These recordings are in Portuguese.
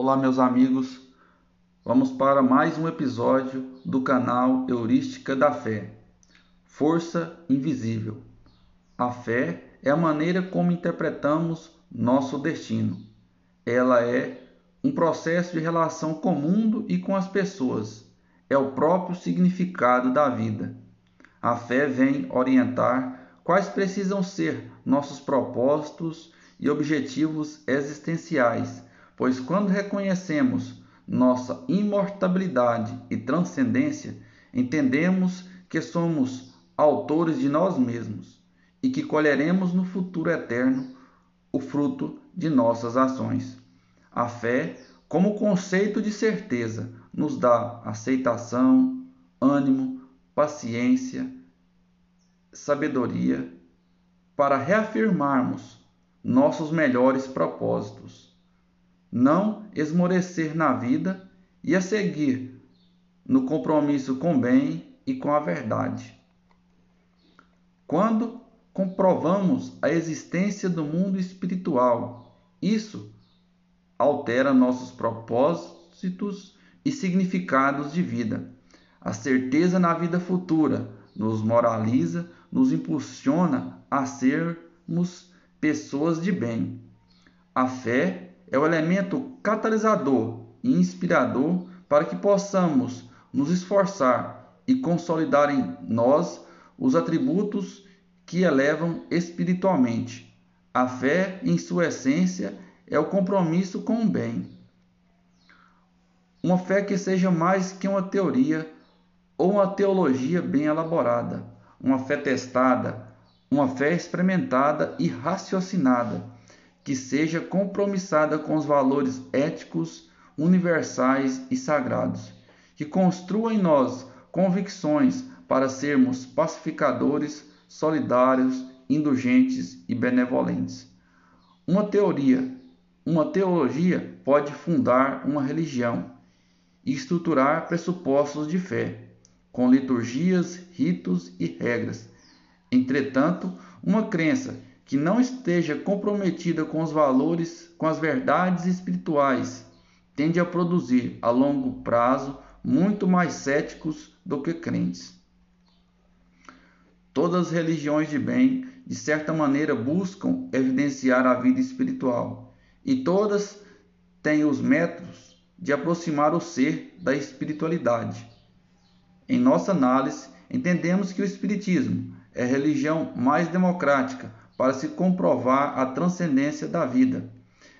Olá, meus amigos. Vamos para mais um episódio do canal Heurística da Fé. Força invisível. A fé é a maneira como interpretamos nosso destino. Ela é um processo de relação com o mundo e com as pessoas. É o próprio significado da vida. A fé vem orientar quais precisam ser nossos propósitos e objetivos existenciais pois quando reconhecemos nossa imortalidade e transcendência, entendemos que somos autores de nós mesmos e que colheremos no futuro eterno o fruto de nossas ações. A fé, como conceito de certeza, nos dá aceitação, ânimo, paciência, sabedoria para reafirmarmos nossos melhores propósitos não esmorecer na vida e a seguir no compromisso com o bem e com a verdade. Quando comprovamos a existência do mundo espiritual, isso altera nossos propósitos e significados de vida. A certeza na vida futura nos moraliza, nos impulsiona a sermos pessoas de bem. A fé é o elemento catalisador e inspirador para que possamos nos esforçar e consolidar em nós os atributos que elevam espiritualmente. A fé, em sua essência, é o compromisso com o bem. Uma fé que seja mais que uma teoria ou uma teologia bem elaborada, uma fé testada, uma fé experimentada e raciocinada que seja compromissada com os valores éticos, universais e sagrados, que construa em nós convicções para sermos pacificadores, solidários, indulgentes e benevolentes. Uma teoria, uma teologia pode fundar uma religião e estruturar pressupostos de fé, com liturgias, ritos e regras. Entretanto, uma crença que não esteja comprometida com os valores, com as verdades espirituais, tende a produzir a longo prazo muito mais céticos do que crentes. Todas as religiões de bem, de certa maneira, buscam evidenciar a vida espiritual, e todas têm os métodos de aproximar o ser da espiritualidade. Em nossa análise, entendemos que o Espiritismo é a religião mais democrática, para se comprovar a transcendência da vida.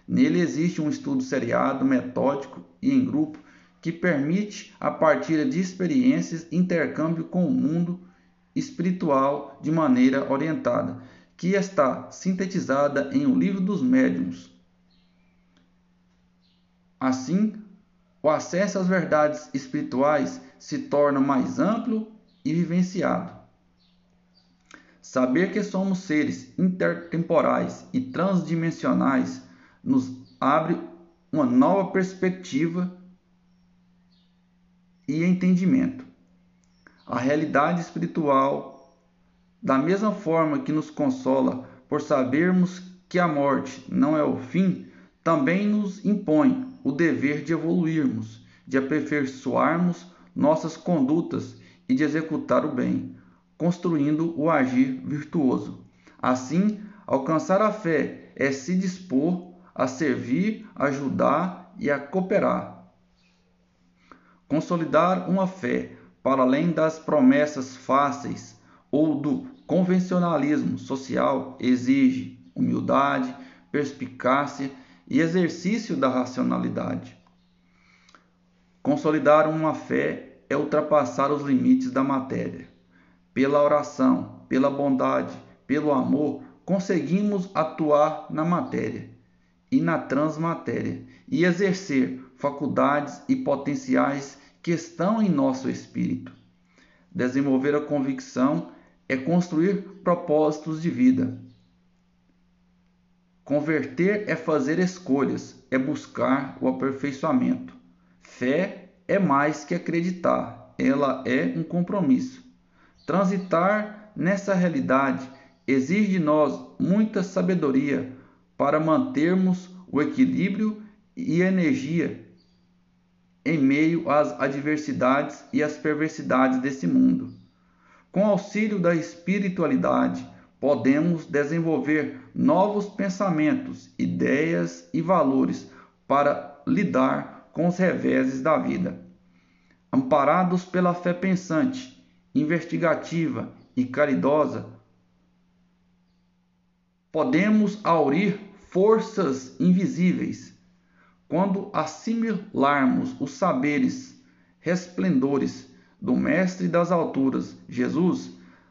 Nele existe um estudo seriado, metódico e em grupo que permite, a partir de experiências, intercâmbio com o mundo espiritual de maneira orientada, que está sintetizada em O Livro dos Médiuns. Assim, o acesso às verdades espirituais se torna mais amplo e vivenciado. Saber que somos seres intertemporais e transdimensionais nos abre uma nova perspectiva e entendimento. A realidade espiritual, da mesma forma que nos consola por sabermos que a morte não é o fim, também nos impõe o dever de evoluirmos, de aperfeiçoarmos nossas condutas e de executar o bem construindo o agir virtuoso. Assim, alcançar a fé é se dispor a servir, ajudar e a cooperar. Consolidar uma fé para além das promessas fáceis ou do convencionalismo social exige humildade, perspicácia e exercício da racionalidade. Consolidar uma fé é ultrapassar os limites da matéria pela oração, pela bondade, pelo amor, conseguimos atuar na matéria e na transmatéria e exercer faculdades e potenciais que estão em nosso espírito. Desenvolver a convicção é construir propósitos de vida. Converter é fazer escolhas, é buscar o aperfeiçoamento. Fé é mais que acreditar, ela é um compromisso. Transitar nessa realidade exige de nós muita sabedoria para mantermos o equilíbrio e energia em meio às adversidades e às perversidades desse mundo. Com auxílio da espiritualidade, podemos desenvolver novos pensamentos, ideias e valores para lidar com os reveses da vida. Amparados pela fé pensante, investigativa e caridosa, podemos aurir forças invisíveis quando assimilarmos os saberes resplendores do Mestre das alturas, Jesus,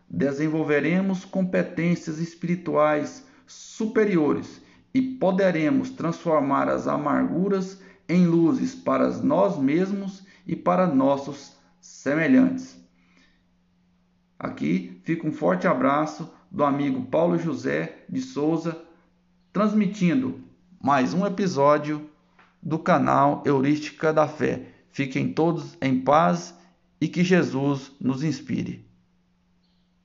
desenvolveremos competências espirituais superiores e poderemos transformar as amarguras em luzes para nós mesmos e para nossos semelhantes. Aqui fica um forte abraço do amigo Paulo José de Souza, transmitindo mais um episódio do canal Heurística da Fé. Fiquem todos em paz e que Jesus nos inspire.